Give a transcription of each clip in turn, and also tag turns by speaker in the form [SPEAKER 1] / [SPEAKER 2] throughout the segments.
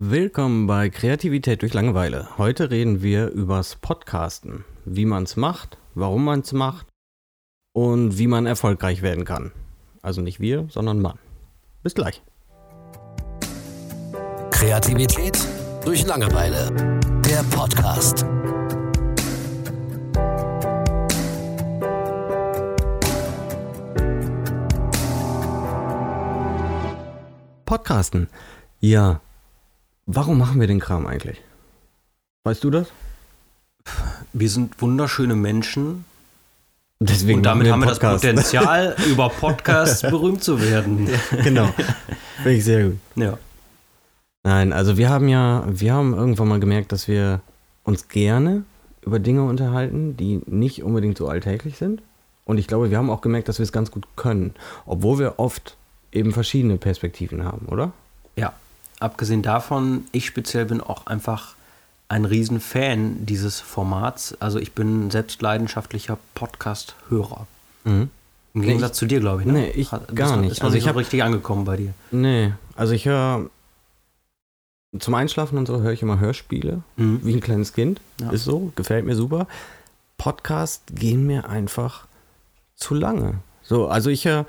[SPEAKER 1] Willkommen bei Kreativität durch Langeweile. Heute reden wir übers Podcasten, wie man es macht, warum man es macht und wie man erfolgreich werden kann. Also nicht wir, sondern Mann. Bis gleich.
[SPEAKER 2] Kreativität durch Langeweile. Der Podcast.
[SPEAKER 1] Podcasten. Ja. Warum machen wir den Kram eigentlich? Weißt du das?
[SPEAKER 3] Wir sind wunderschöne Menschen
[SPEAKER 1] Deswegen
[SPEAKER 3] und damit haben wir das. Potenzial, über Podcasts berühmt zu werden.
[SPEAKER 1] genau. Finde ich sehr gut.
[SPEAKER 3] Ja.
[SPEAKER 1] Nein, also wir haben ja, wir haben irgendwann mal gemerkt, dass wir uns gerne über Dinge unterhalten, die nicht unbedingt so alltäglich sind. Und ich glaube, wir haben auch gemerkt, dass wir es ganz gut können, obwohl wir oft eben verschiedene Perspektiven haben, oder?
[SPEAKER 3] ja. Abgesehen davon, ich speziell bin auch einfach ein Riesenfan dieses Formats. Also ich bin selbst leidenschaftlicher Podcast-Hörer.
[SPEAKER 1] Mhm.
[SPEAKER 3] Im Gegensatz zu dir, glaube ich. Ne?
[SPEAKER 1] Nee, ich
[SPEAKER 3] Hat-
[SPEAKER 1] gar
[SPEAKER 3] bist-
[SPEAKER 1] nicht.
[SPEAKER 3] Ist
[SPEAKER 1] Also ich
[SPEAKER 3] so
[SPEAKER 1] hab-
[SPEAKER 3] richtig angekommen bei dir.
[SPEAKER 1] Nee, also ich höre zum Einschlafen und so höre ich immer Hörspiele,
[SPEAKER 3] Mhm.
[SPEAKER 1] wie ein kleines Kind.
[SPEAKER 3] Ja.
[SPEAKER 1] Ist so, gefällt mir super. Podcasts gehen mir einfach zu lange. So, also ich höre,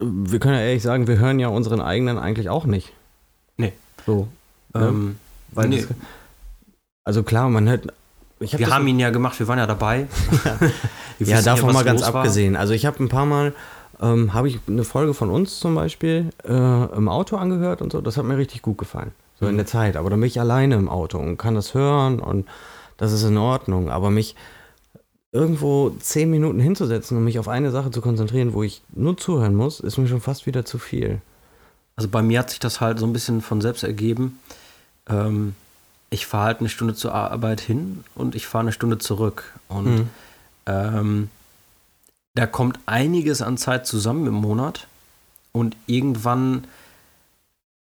[SPEAKER 1] wir können ja ehrlich sagen, wir hören ja unseren eigenen eigentlich auch nicht.
[SPEAKER 3] Nee.
[SPEAKER 1] So. ne?
[SPEAKER 3] Ähm,
[SPEAKER 1] Weil
[SPEAKER 3] nee.
[SPEAKER 1] das, also klar, man hört. Hab
[SPEAKER 3] wir haben ihn ja gemacht, wir waren ja dabei. Wir
[SPEAKER 1] Ja,
[SPEAKER 3] wissen
[SPEAKER 1] davon
[SPEAKER 3] was
[SPEAKER 1] mal ganz
[SPEAKER 3] los war.
[SPEAKER 1] abgesehen. Also ich habe ein paar Mal, ähm, habe ich eine Folge von uns zum Beispiel äh, im Auto angehört und so. Das hat mir richtig gut gefallen. So
[SPEAKER 3] Mhm.
[SPEAKER 1] in der Zeit. Aber dann bin ich alleine im Auto und kann das hören und das ist in Ordnung. Aber mich irgendwo zehn Minuten hinzusetzen und mich auf eine Sache zu konzentrieren, wo ich nur zuhören muss, ist mir schon fast wieder zu viel.
[SPEAKER 3] Also bei mir hat sich das halt so ein bisschen von selbst ergeben. Ähm, ich fahre halt eine Stunde zur Arbeit hin und ich fahre eine Stunde zurück. Und
[SPEAKER 1] Mhm.
[SPEAKER 3] ähm, da kommt einiges an Zeit zusammen im Monat. Und irgendwann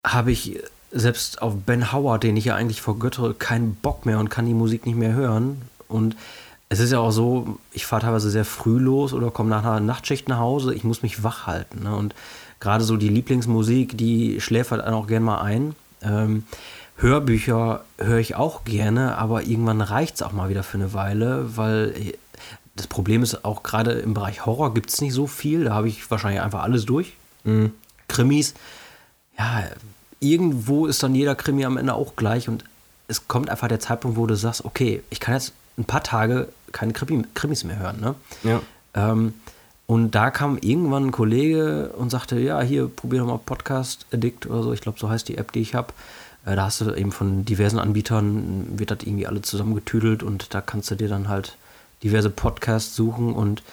[SPEAKER 3] habe ich selbst auf Ben Howard, den ich ja eigentlich vergöttere, keinen Bock mehr und kann die Musik nicht mehr hören. Und es ist ja auch so, ich fahre teilweise sehr früh los oder komme nach einer Nachtschicht nach Hause. Ich muss mich wach halten. Ne? Und gerade so die Lieblingsmusik, die schläft halt auch gerne mal ein. Ähm, Hörbücher höre ich auch gerne, aber irgendwann reicht es auch mal wieder für eine Weile, weil äh, das Problem ist auch gerade im Bereich Horror gibt es nicht so viel. Da habe ich wahrscheinlich einfach alles durch.
[SPEAKER 1] Mhm.
[SPEAKER 3] Krimis, ja, irgendwo ist dann jeder Krimi am Ende auch gleich und es kommt einfach der Zeitpunkt, wo du sagst, okay, ich kann jetzt ein paar Tage keine Krimi, Krimis mehr hören. Ne?
[SPEAKER 1] Ja.
[SPEAKER 3] Ähm, und da kam irgendwann ein Kollege und sagte, ja, hier, probier doch mal Podcast Addict oder so. Ich glaube, so heißt die App, die ich habe. Äh, da hast du eben von diversen Anbietern, wird das irgendwie alle zusammengetüdelt und da kannst du dir dann halt diverse Podcasts suchen und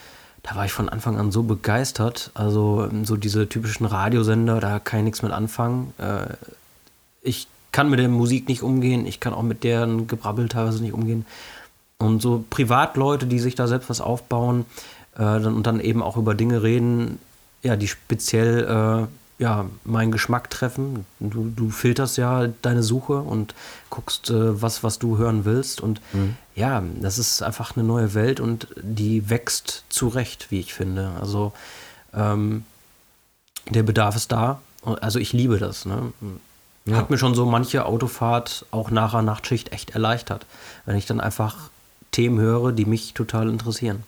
[SPEAKER 3] da war ich von Anfang an so begeistert. Also so diese typischen Radiosender, da kann ich nichts mit anfangen. Äh, ich kann mit der Musik nicht umgehen, ich kann auch mit deren Gebrabbel teilweise nicht umgehen. Und so Privatleute, die sich da selbst was aufbauen äh, und dann eben auch über Dinge reden, ja, die speziell äh, ja, meinen Geschmack treffen. Du, du filterst ja deine Suche und guckst, äh, was, was du hören willst. Und ja, das ist einfach eine neue Welt und die wächst zurecht, wie ich finde. Also ähm, der Bedarf ist da. Also ich liebe das. Ne?
[SPEAKER 1] Ja.
[SPEAKER 3] Hat mir schon so manche Autofahrt auch nach einer Nachtschicht echt erleichtert, wenn ich dann einfach Themen höre, die mich total interessieren.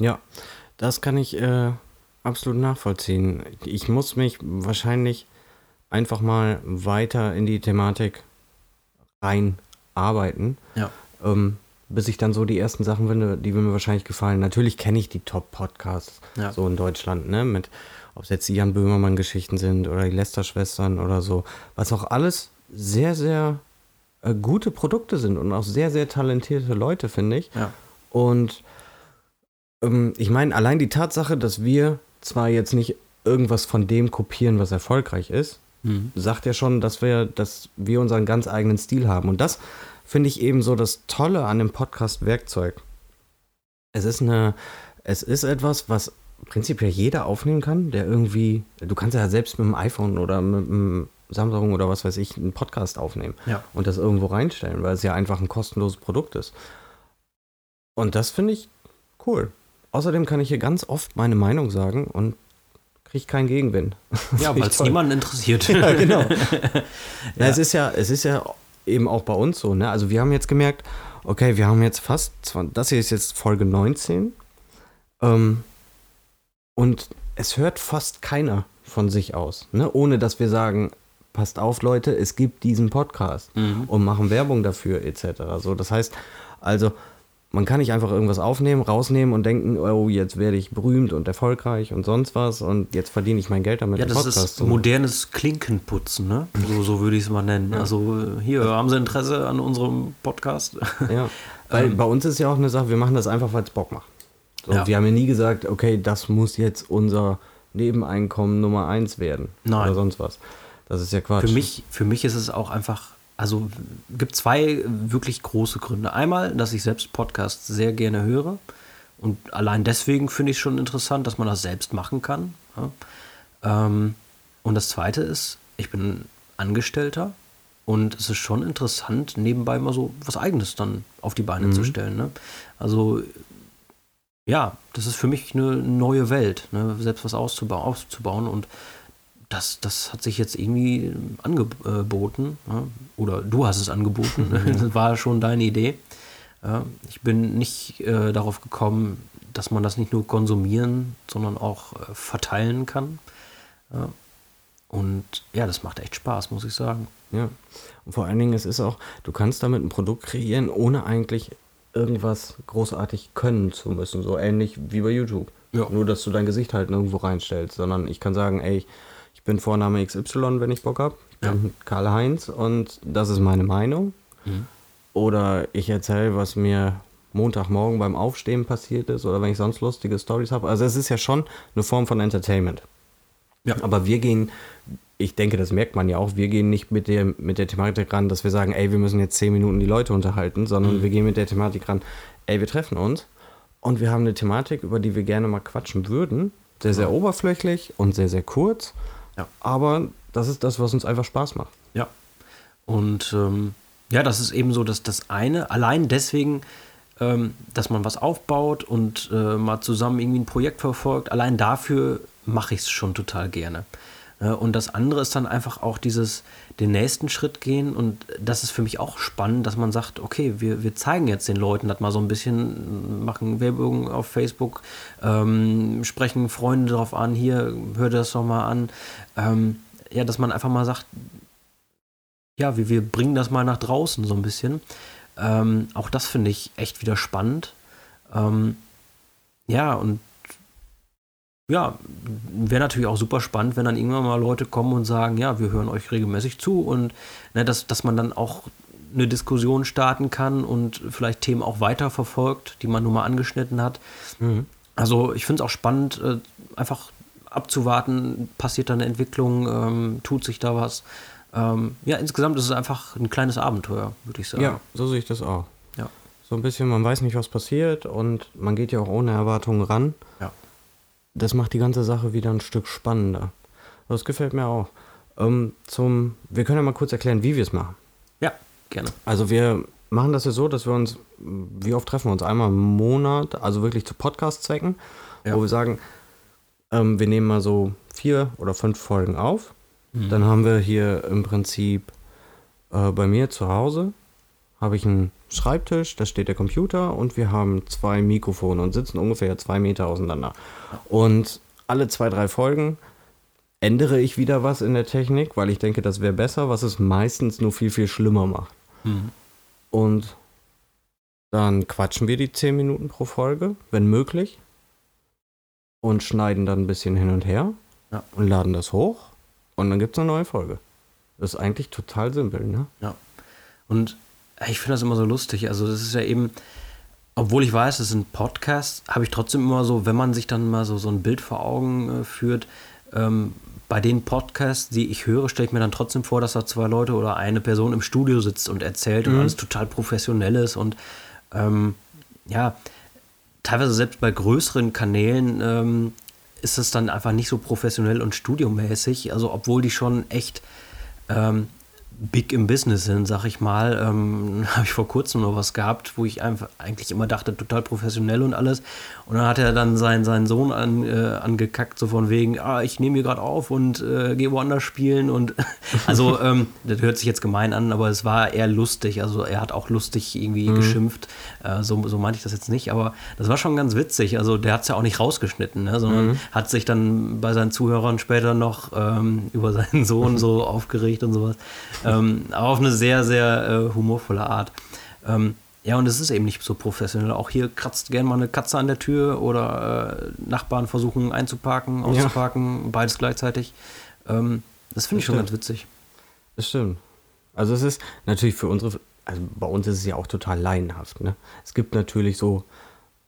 [SPEAKER 1] Ja, das kann ich äh, absolut nachvollziehen. Ich muss mich wahrscheinlich einfach mal weiter in die Thematik reinarbeiten,
[SPEAKER 3] Ja.
[SPEAKER 1] ähm, bis ich dann so die ersten Sachen finde, die mir wahrscheinlich gefallen. Natürlich kenne ich die Top-Podcasts
[SPEAKER 3] Ja.
[SPEAKER 1] so in Deutschland, ne? Mit, ob es jetzt die Jan Böhmermann-Geschichten sind oder die Lester-Schwestern oder so, was auch alles sehr, sehr äh, gute Produkte sind und auch sehr, sehr talentierte Leute, finde ich.
[SPEAKER 3] Ja.
[SPEAKER 1] Und ich meine, allein die Tatsache, dass wir zwar jetzt nicht irgendwas von dem kopieren, was erfolgreich ist,
[SPEAKER 3] Mhm.
[SPEAKER 1] sagt ja schon, dass wir, dass wir unseren ganz eigenen Stil haben. Und das finde ich eben so das Tolle an dem Podcast-Werkzeug. Es ist eine, es ist etwas, was prinzipiell jeder aufnehmen kann, der irgendwie, du kannst ja selbst mit dem iPhone oder mit dem Samsung oder was weiß ich, einen Podcast aufnehmen
[SPEAKER 3] Ja.
[SPEAKER 1] und das irgendwo reinstellen, weil es ja einfach ein kostenloses Produkt ist. Und das finde ich cool. Außerdem kann ich hier ganz oft meine Meinung sagen und kriege keinen Gegenwind.
[SPEAKER 3] Ja, weil es niemanden interessiert.
[SPEAKER 1] ja, genau. ja. Na, es ist ja, es ist ja eben auch bei uns so, ne? Also wir haben jetzt gemerkt, okay, wir haben jetzt fast, das hier ist jetzt Folge 19. Ähm, und es hört fast keiner von sich aus, ne? ohne dass wir sagen, passt auf Leute, es gibt diesen Podcast mhm. und machen Werbung dafür etc. So, das heißt, also man kann nicht einfach irgendwas aufnehmen, rausnehmen und denken, oh, jetzt werde ich berühmt und erfolgreich und sonst was und jetzt verdiene ich mein Geld damit.
[SPEAKER 3] Ja, das ist modernes Klinkenputzen, ne? So, so würde ich es mal nennen. Ja. Also hier, haben Sie Interesse an unserem Podcast?
[SPEAKER 1] Ja, weil ähm. bei uns ist ja auch eine Sache, wir machen das einfach, weil es Bock macht. So, ja. Wir haben ja nie gesagt, okay, das muss jetzt unser Nebeneinkommen Nummer eins werden. Nein. Oder sonst was. Das ist ja Quatsch.
[SPEAKER 3] Für mich, für mich ist es auch einfach, also gibt zwei wirklich große Gründe. Einmal, dass ich selbst Podcasts sehr gerne höre. Und allein deswegen finde ich es schon interessant, dass man das selbst machen kann. Ja. Ähm, und das zweite ist, ich bin Angestellter und es ist schon interessant, nebenbei mal so was Eigenes dann auf die Beine mhm. zu stellen. Ne? Also ja, das ist für mich eine neue Welt, ne? selbst was auszubauen, aufzubauen und das, das hat sich jetzt irgendwie angeboten. Ja? Oder du hast es angeboten. das war schon deine Idee. Ich bin nicht äh, darauf gekommen, dass man das nicht nur konsumieren, sondern auch äh, verteilen kann. Ja? Und ja, das macht echt Spaß, muss ich sagen.
[SPEAKER 1] Ja. Und vor allen Dingen, es ist auch, du kannst damit ein Produkt kreieren, ohne eigentlich irgendwas großartig können zu müssen. So ähnlich wie bei YouTube. Ja. Nur, dass du dein Gesicht halt nirgendwo reinstellst, sondern ich kann sagen, ey, ich bin Vorname XY, wenn ich Bock habe. Ich bin ja. Karl-Heinz und das ist meine Meinung. Mhm. Oder ich erzähle, was mir Montagmorgen beim Aufstehen passiert ist oder wenn ich sonst lustige Stories habe. Also es ist ja schon eine Form von Entertainment. Ja. Aber wir gehen, ich denke, das merkt man ja auch, wir gehen nicht mit der, mit der Thematik ran, dass wir sagen, ey, wir müssen jetzt zehn Minuten die Leute unterhalten, sondern mhm. wir gehen mit der Thematik ran, ey, wir treffen uns und wir haben eine Thematik, über die wir gerne mal quatschen würden. Sehr, sehr ja. oberflächlich und sehr, sehr kurz. Ja. Aber das ist das, was uns einfach Spaß macht.
[SPEAKER 3] Ja. Und ähm, ja, das ist eben so, dass das eine, allein deswegen, ähm, dass man was aufbaut und äh, mal zusammen irgendwie ein Projekt verfolgt, allein dafür mache ich es schon total gerne. Äh, und das andere ist dann einfach auch dieses, den nächsten Schritt gehen. Und das ist für mich auch spannend, dass man sagt, okay, wir, wir zeigen jetzt den Leuten das mal so ein bisschen, machen Werbung auf Facebook, ähm, sprechen Freunde darauf an, hier, hör dir das doch mal an. Ähm, ja, dass man einfach mal sagt, ja, wir, wir bringen das mal nach draußen so ein bisschen. Ähm, auch das finde ich echt wieder spannend. Ähm, ja, und ja, wäre natürlich auch super spannend, wenn dann irgendwann mal Leute kommen und sagen, ja, wir hören euch regelmäßig zu und ne, dass, dass man dann auch eine Diskussion starten kann und vielleicht Themen auch weiterverfolgt, die man nur mal angeschnitten hat. Mhm. Also ich finde es auch spannend, äh, einfach abzuwarten, passiert da eine Entwicklung, ähm, tut sich da was. Ähm, ja, insgesamt ist es einfach ein kleines Abenteuer, würde ich sagen.
[SPEAKER 1] Ja, so sehe ich das auch. Ja. So ein bisschen, man weiß nicht, was passiert und man geht ja auch ohne Erwartungen ran. Ja das macht die ganze Sache wieder ein Stück spannender. Das gefällt mir auch. Ähm, zum, wir können ja mal kurz erklären, wie wir es machen.
[SPEAKER 3] Ja, gerne.
[SPEAKER 1] Also wir machen das ja so, dass wir uns, wie oft treffen wir uns? Einmal im Monat, also wirklich zu Podcast-Zwecken, ja. wo wir sagen, ähm, wir nehmen mal so vier oder fünf Folgen auf. Mhm. Dann haben wir hier im Prinzip äh, bei mir zu Hause, habe ich einen Schreibtisch, da steht der Computer und wir haben zwei Mikrofone und sitzen ungefähr zwei Meter auseinander. Und alle zwei, drei Folgen ändere ich wieder was in der Technik, weil ich denke, das wäre besser, was es meistens nur viel, viel schlimmer macht. Mhm. Und dann quatschen wir die zehn Minuten pro Folge, wenn möglich. Und schneiden dann ein bisschen hin und her ja. und laden das hoch. Und dann gibt es eine neue Folge. Das ist eigentlich total simpel, ne?
[SPEAKER 3] Ja. Und ich finde das immer so lustig. Also, das ist ja eben, obwohl ich weiß, es ist ein Podcast, habe ich trotzdem immer so, wenn man sich dann mal so, so ein Bild vor Augen äh, führt, ähm, bei den Podcasts, die ich höre, stelle ich mir dann trotzdem vor, dass da zwei Leute oder eine Person im Studio sitzt und erzählt mhm. und alles total professionell ist und ähm, ja, teilweise selbst bei größeren Kanälen ähm, ist es dann einfach nicht so professionell und studiomäßig, also obwohl die schon echt ähm, big im Business sind, sag ich mal. Ähm, habe ich vor kurzem noch was gehabt, wo ich einfach eigentlich immer dachte, total professionell und alles. Und dann hat er dann seinen, seinen Sohn an, äh, angekackt, so von wegen, ah, ich nehme hier gerade auf und äh, gehe woanders spielen. Und also, ähm, das hört sich jetzt gemein an, aber es war eher lustig. Also er hat auch lustig irgendwie mhm. geschimpft. Äh, so, so meinte ich das jetzt nicht, aber das war schon ganz witzig. Also der hat es ja auch nicht rausgeschnitten, ne, sondern mhm. hat sich dann bei seinen Zuhörern später noch ähm, über seinen Sohn so aufgeregt und sowas. Ähm, aber auf eine sehr, sehr äh, humorvolle Art. Ähm, ja, und es ist eben nicht so professionell. Auch hier kratzt gerne mal eine Katze an der Tür oder äh, Nachbarn versuchen einzuparken, auszuparken, ja. beides gleichzeitig. Ähm, das finde ich schon ganz witzig.
[SPEAKER 1] Das stimmt. Also es ist natürlich für unsere, also bei uns ist es ja auch total laienhaft. Ne? Es gibt natürlich so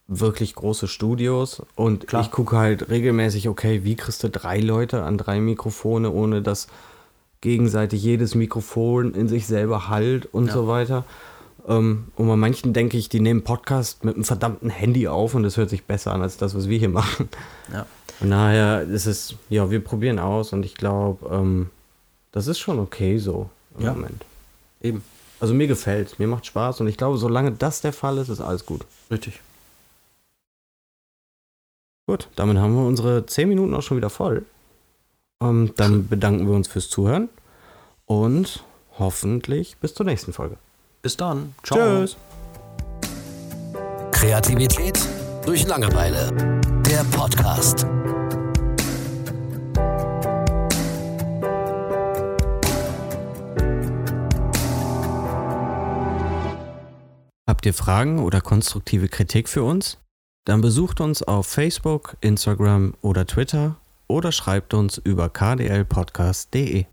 [SPEAKER 1] wirklich große Studios und Klar. ich gucke halt regelmäßig, okay, wie kriegst du drei Leute an drei Mikrofone, ohne dass gegenseitig jedes Mikrofon in sich selber halt und ja. so weiter. Ähm, und bei manchen denke ich, die nehmen Podcast mit einem verdammten Handy auf und es hört sich besser an als das, was wir hier machen. Ja. Von daher ist es, ja, wir probieren aus und ich glaube, ähm, das ist schon okay so im ja. Moment. Eben. Also mir gefällt, mir macht Spaß und ich glaube, solange das der Fall ist, ist alles gut.
[SPEAKER 3] Richtig.
[SPEAKER 1] Gut, damit haben wir unsere 10 Minuten auch schon wieder voll. Ähm, dann bedanken wir uns fürs Zuhören und hoffentlich bis zur nächsten Folge.
[SPEAKER 3] Bis dann.
[SPEAKER 1] Ciao. Tschüss.
[SPEAKER 2] Kreativität durch Langeweile. Der Podcast.
[SPEAKER 1] Habt ihr Fragen oder konstruktive Kritik für uns? Dann besucht uns auf Facebook, Instagram oder Twitter oder schreibt uns über kdlpodcast.de.